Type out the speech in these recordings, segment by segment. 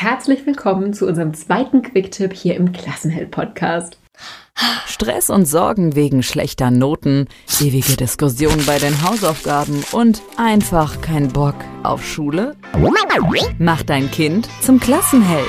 Herzlich willkommen zu unserem zweiten Quicktip hier im Klassenheld-Podcast. Stress und Sorgen wegen schlechter Noten, ewige Diskussionen bei den Hausaufgaben und einfach kein Bock auf Schule? Mach dein Kind zum Klassenheld.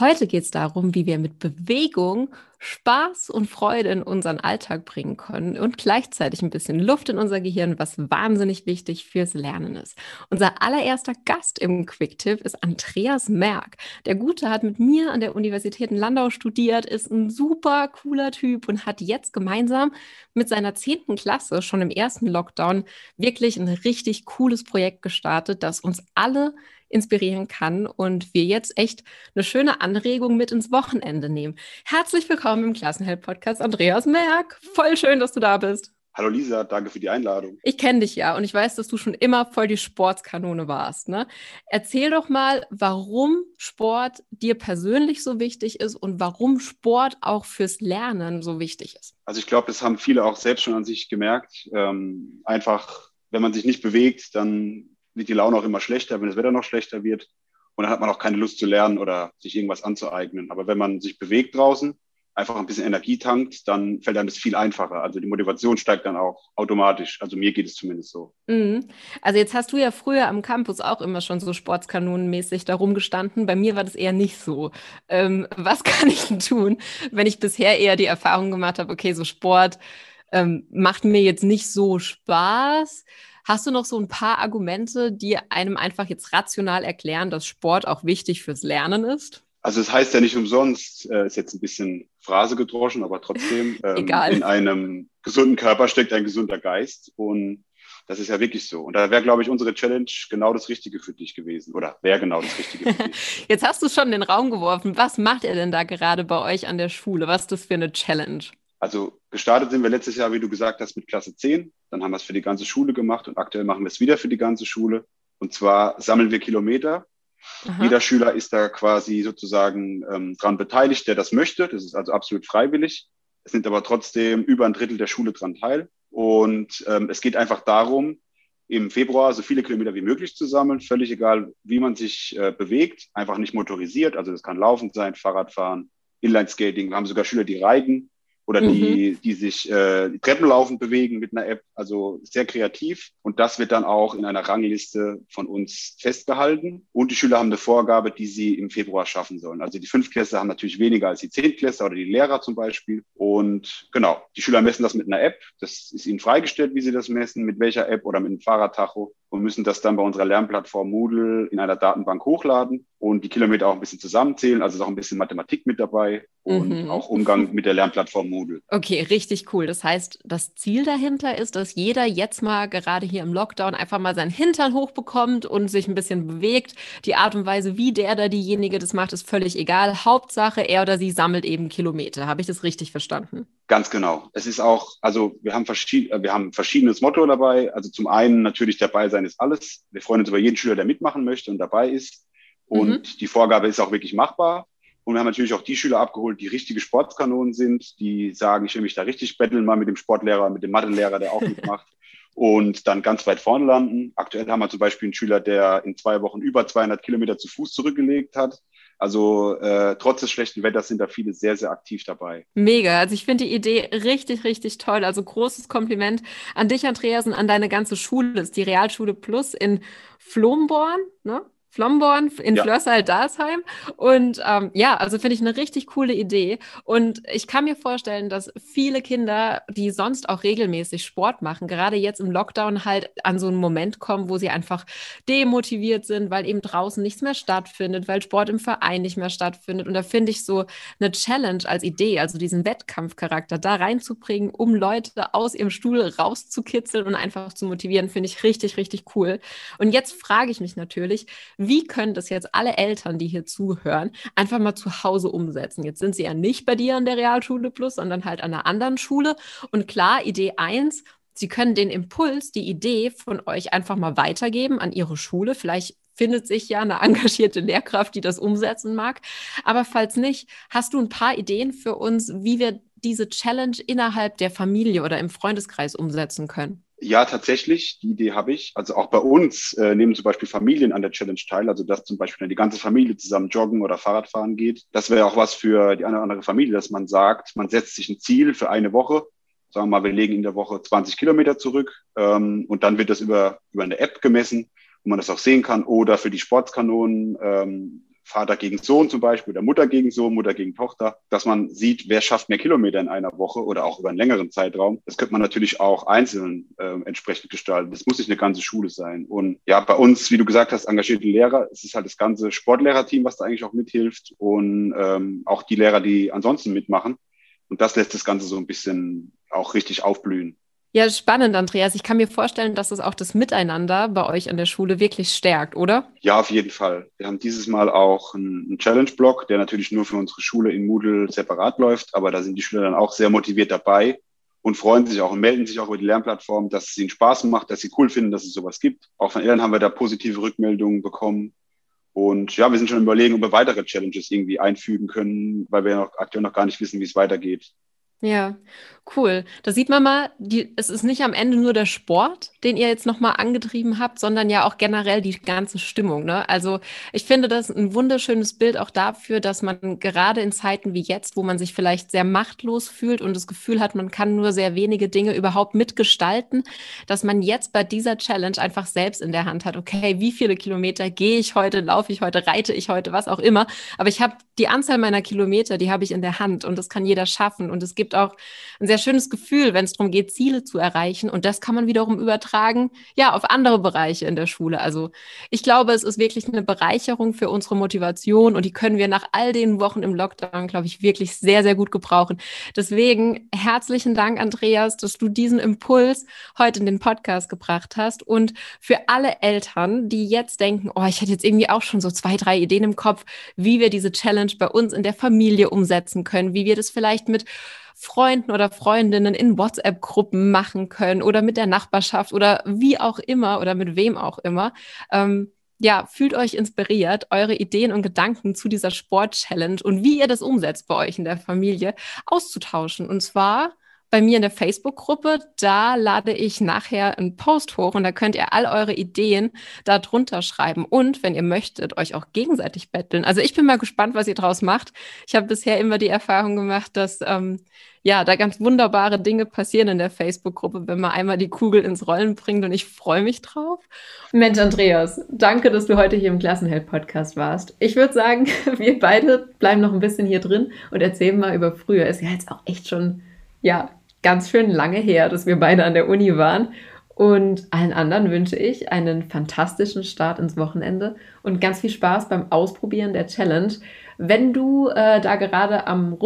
Heute geht es darum, wie wir mit Bewegung Spaß und Freude in unseren Alltag bringen können und gleichzeitig ein bisschen Luft in unser Gehirn, was wahnsinnig wichtig fürs Lernen ist. Unser allererster Gast im Quicktip ist Andreas Merck. Der Gute hat mit mir an der Universität in Landau studiert, ist ein super cooler Typ und hat jetzt gemeinsam mit seiner zehnten Klasse schon im ersten Lockdown wirklich ein richtig cooles Projekt gestartet, das uns alle inspirieren kann und wir jetzt echt eine schöne Anregung mit ins Wochenende nehmen. Herzlich willkommen im Klassenheld-Podcast, Andreas Merck. Voll schön, dass du da bist. Hallo Lisa, danke für die Einladung. Ich kenne dich ja und ich weiß, dass du schon immer voll die Sportskanone warst. Ne? Erzähl doch mal, warum Sport dir persönlich so wichtig ist und warum Sport auch fürs Lernen so wichtig ist. Also ich glaube, das haben viele auch selbst schon an sich gemerkt. Ähm, einfach, wenn man sich nicht bewegt, dann wird die Laune auch immer schlechter, wenn das Wetter noch schlechter wird. Und dann hat man auch keine Lust zu lernen oder sich irgendwas anzueignen. Aber wenn man sich bewegt draußen, einfach ein bisschen Energie tankt, dann fällt einem das viel einfacher. Also die Motivation steigt dann auch automatisch. Also mir geht es zumindest so. Mhm. Also jetzt hast du ja früher am Campus auch immer schon so sportskanonenmäßig da rumgestanden. Bei mir war das eher nicht so. Ähm, was kann ich denn tun, wenn ich bisher eher die Erfahrung gemacht habe, okay, so Sport ähm, macht mir jetzt nicht so Spaß. Hast du noch so ein paar Argumente, die einem einfach jetzt rational erklären, dass Sport auch wichtig fürs Lernen ist? Also es heißt ja nicht umsonst, äh, ist jetzt ein bisschen Phrase gedroschen, aber trotzdem, ähm, in einem gesunden Körper steckt ein gesunder Geist und das ist ja wirklich so. Und da wäre, glaube ich, unsere Challenge genau das Richtige für dich gewesen. Oder wäre genau das Richtige für dich. Jetzt hast du schon in den Raum geworfen. Was macht ihr denn da gerade bei euch an der Schule? Was ist das für eine Challenge? Also gestartet sind wir letztes Jahr, wie du gesagt hast, mit Klasse 10. Dann haben wir es für die ganze Schule gemacht und aktuell machen wir es wieder für die ganze Schule. Und zwar sammeln wir Kilometer. Aha. Jeder Schüler ist da quasi sozusagen ähm, dran beteiligt, der das möchte. Das ist also absolut freiwillig. Es nimmt aber trotzdem über ein Drittel der Schule dran teil. Und ähm, es geht einfach darum, im Februar so viele Kilometer wie möglich zu sammeln, völlig egal, wie man sich äh, bewegt, einfach nicht motorisiert. Also das kann Laufen sein, Fahrradfahren, Inline-Skating. Wir haben sogar Schüler, die reiten oder die, mhm. die sich äh, Treppenlaufen bewegen mit einer App. Also sehr kreativ. Und das wird dann auch in einer Rangliste von uns festgehalten. Und die Schüler haben eine Vorgabe, die sie im Februar schaffen sollen. Also die Fünftklässler haben natürlich weniger als die Zehntklässler oder die Lehrer zum Beispiel. Und genau, die Schüler messen das mit einer App. Das ist ihnen freigestellt, wie sie das messen, mit welcher App oder mit einem Fahrradtacho und müssen das dann bei unserer Lernplattform Moodle in einer Datenbank hochladen und die Kilometer auch ein bisschen zusammenzählen. Also ist auch ein bisschen Mathematik mit dabei und mhm. auch Umgang mit der Lernplattform Moodle. Okay, richtig cool. Das heißt, das Ziel dahinter ist, dass jeder jetzt mal gerade hier im Lockdown einfach mal seinen Hintern hochbekommt und sich ein bisschen bewegt. Die Art und Weise, wie der oder diejenige das macht, ist völlig egal. Hauptsache, er oder sie sammelt eben Kilometer. Habe ich das richtig verstanden? Ganz genau. Es ist auch, also wir haben, verschied wir haben verschiedenes Motto dabei. Also zum einen natürlich dabei sein ist alles. Wir freuen uns über jeden Schüler, der mitmachen möchte und dabei ist. Und mhm. die Vorgabe ist auch wirklich machbar. Und wir haben natürlich auch die Schüler abgeholt, die richtige Sportskanonen sind, die sagen, ich will mich da richtig betteln, mal mit dem Sportlehrer, mit dem Mathelehrer, der auch mitmacht. und dann ganz weit vorne landen. Aktuell haben wir zum Beispiel einen Schüler, der in zwei Wochen über 200 Kilometer zu Fuß zurückgelegt hat. Also äh, trotz des schlechten Wetters sind da viele sehr, sehr aktiv dabei. Mega. Also ich finde die Idee richtig, richtig toll. Also großes Kompliment an dich, Andreas, und an deine ganze Schule. Das ist die Realschule Plus in Flomborn, ne? Flomborn in ja. Flörsal-Dalsheim. Und ähm, ja, also finde ich eine richtig coole Idee. Und ich kann mir vorstellen, dass viele Kinder, die sonst auch regelmäßig Sport machen, gerade jetzt im Lockdown halt an so einen Moment kommen, wo sie einfach demotiviert sind, weil eben draußen nichts mehr stattfindet, weil Sport im Verein nicht mehr stattfindet. Und da finde ich so eine Challenge als Idee, also diesen Wettkampfcharakter da reinzubringen, um Leute aus ihrem Stuhl rauszukitzeln und einfach zu motivieren, finde ich richtig, richtig cool. Und jetzt frage ich mich natürlich, wie können das jetzt alle Eltern, die hier zuhören, einfach mal zu Hause umsetzen? Jetzt sind sie ja nicht bei dir an der Realschule Plus, sondern halt an einer anderen Schule. Und klar, Idee eins Sie können den Impuls, die Idee von euch einfach mal weitergeben an Ihre Schule. Vielleicht findet sich ja eine engagierte Lehrkraft, die das umsetzen mag. Aber falls nicht, hast du ein paar Ideen für uns, wie wir diese Challenge innerhalb der Familie oder im Freundeskreis umsetzen können? Ja, tatsächlich, die Idee habe ich. Also auch bei uns äh, nehmen zum Beispiel Familien an der Challenge teil, also dass zum Beispiel die ganze Familie zusammen joggen oder Fahrradfahren geht. Das wäre auch was für die eine oder andere Familie, dass man sagt, man setzt sich ein Ziel für eine Woche sagen wir mal, wir legen in der Woche 20 Kilometer zurück ähm, und dann wird das über, über eine App gemessen, wo man das auch sehen kann. Oder für die Sportskanonen, ähm, Vater gegen Sohn zum Beispiel oder Mutter gegen Sohn, Mutter gegen Tochter, dass man sieht, wer schafft mehr Kilometer in einer Woche oder auch über einen längeren Zeitraum. Das könnte man natürlich auch einzeln äh, entsprechend gestalten. Das muss nicht eine ganze Schule sein. Und ja, bei uns, wie du gesagt hast, engagierte Lehrer, es ist halt das ganze Sportlehrerteam, was da eigentlich auch mithilft und ähm, auch die Lehrer, die ansonsten mitmachen. Und das lässt das Ganze so ein bisschen auch richtig aufblühen. Ja, spannend, Andreas. Ich kann mir vorstellen, dass es auch das Miteinander bei euch an der Schule wirklich stärkt, oder? Ja, auf jeden Fall. Wir haben dieses Mal auch einen Challenge-Block, der natürlich nur für unsere Schule in Moodle separat läuft, aber da sind die Schüler dann auch sehr motiviert dabei und freuen sich auch und melden sich auch über die Lernplattform, dass es ihnen Spaß macht, dass sie cool finden, dass es sowas gibt. Auch von Eltern haben wir da positive Rückmeldungen bekommen. Und ja, wir sind schon überlegen, ob wir weitere Challenges irgendwie einfügen können, weil wir noch aktuell noch gar nicht wissen, wie es weitergeht. Ja, cool. Da sieht man mal, die, es ist nicht am Ende nur der Sport, den ihr jetzt nochmal angetrieben habt, sondern ja auch generell die ganze Stimmung. Ne? Also ich finde das ein wunderschönes Bild auch dafür, dass man gerade in Zeiten wie jetzt, wo man sich vielleicht sehr machtlos fühlt und das Gefühl hat, man kann nur sehr wenige Dinge überhaupt mitgestalten, dass man jetzt bei dieser Challenge einfach selbst in der Hand hat, okay, wie viele Kilometer gehe ich heute, laufe ich heute, reite ich heute, was auch immer. Aber ich habe die Anzahl meiner Kilometer, die habe ich in der Hand und das kann jeder schaffen. Und es gibt auch ein sehr schönes Gefühl, wenn es darum geht, Ziele zu erreichen. Und das kann man wiederum übertragen, ja, auf andere Bereiche in der Schule. Also ich glaube, es ist wirklich eine Bereicherung für unsere Motivation und die können wir nach all den Wochen im Lockdown, glaube ich, wirklich sehr, sehr gut gebrauchen. Deswegen herzlichen Dank, Andreas, dass du diesen Impuls heute in den Podcast gebracht hast. Und für alle Eltern, die jetzt denken, oh, ich hätte jetzt irgendwie auch schon so zwei, drei Ideen im Kopf, wie wir diese Challenge bei uns in der Familie umsetzen können, wie wir das vielleicht mit Freunden oder Freundinnen in WhatsApp-Gruppen machen können oder mit der Nachbarschaft oder wie auch immer oder mit wem auch immer. Ähm, ja, fühlt euch inspiriert, eure Ideen und Gedanken zu dieser Sport-Challenge und wie ihr das umsetzt bei euch in der Familie auszutauschen. Und zwar bei mir in der Facebook-Gruppe. Da lade ich nachher einen Post hoch und da könnt ihr all eure Ideen da drunter schreiben. Und wenn ihr möchtet, euch auch gegenseitig betteln. Also ich bin mal gespannt, was ihr draus macht. Ich habe bisher immer die Erfahrung gemacht, dass ähm, ja da ganz wunderbare Dinge passieren in der Facebook-Gruppe, wenn man einmal die Kugel ins Rollen bringt und ich freue mich drauf. Mensch, Andreas, danke, dass du heute hier im Klassenheld-Podcast warst. Ich würde sagen, wir beide bleiben noch ein bisschen hier drin und erzählen mal über früher. Ist ja jetzt auch echt schon ja, ganz schön lange her, dass wir beide an der Uni waren. Und allen anderen wünsche ich einen fantastischen Start ins Wochenende und ganz viel Spaß beim Ausprobieren der Challenge. Wenn du äh, da gerade am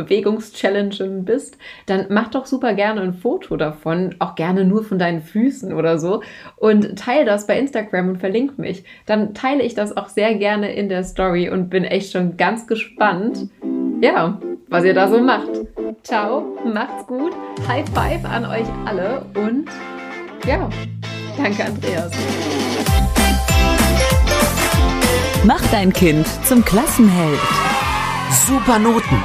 Rumbewegungs-Challengen bist, dann mach doch super gerne ein Foto davon, auch gerne nur von deinen Füßen oder so und teile das bei Instagram und verlink mich. Dann teile ich das auch sehr gerne in der Story und bin echt schon ganz gespannt, ja, was ihr da so macht. Ciao, macht's gut, High Five an euch alle und ja, danke Andreas. Mach dein Kind zum Klassenheld. Super Noten,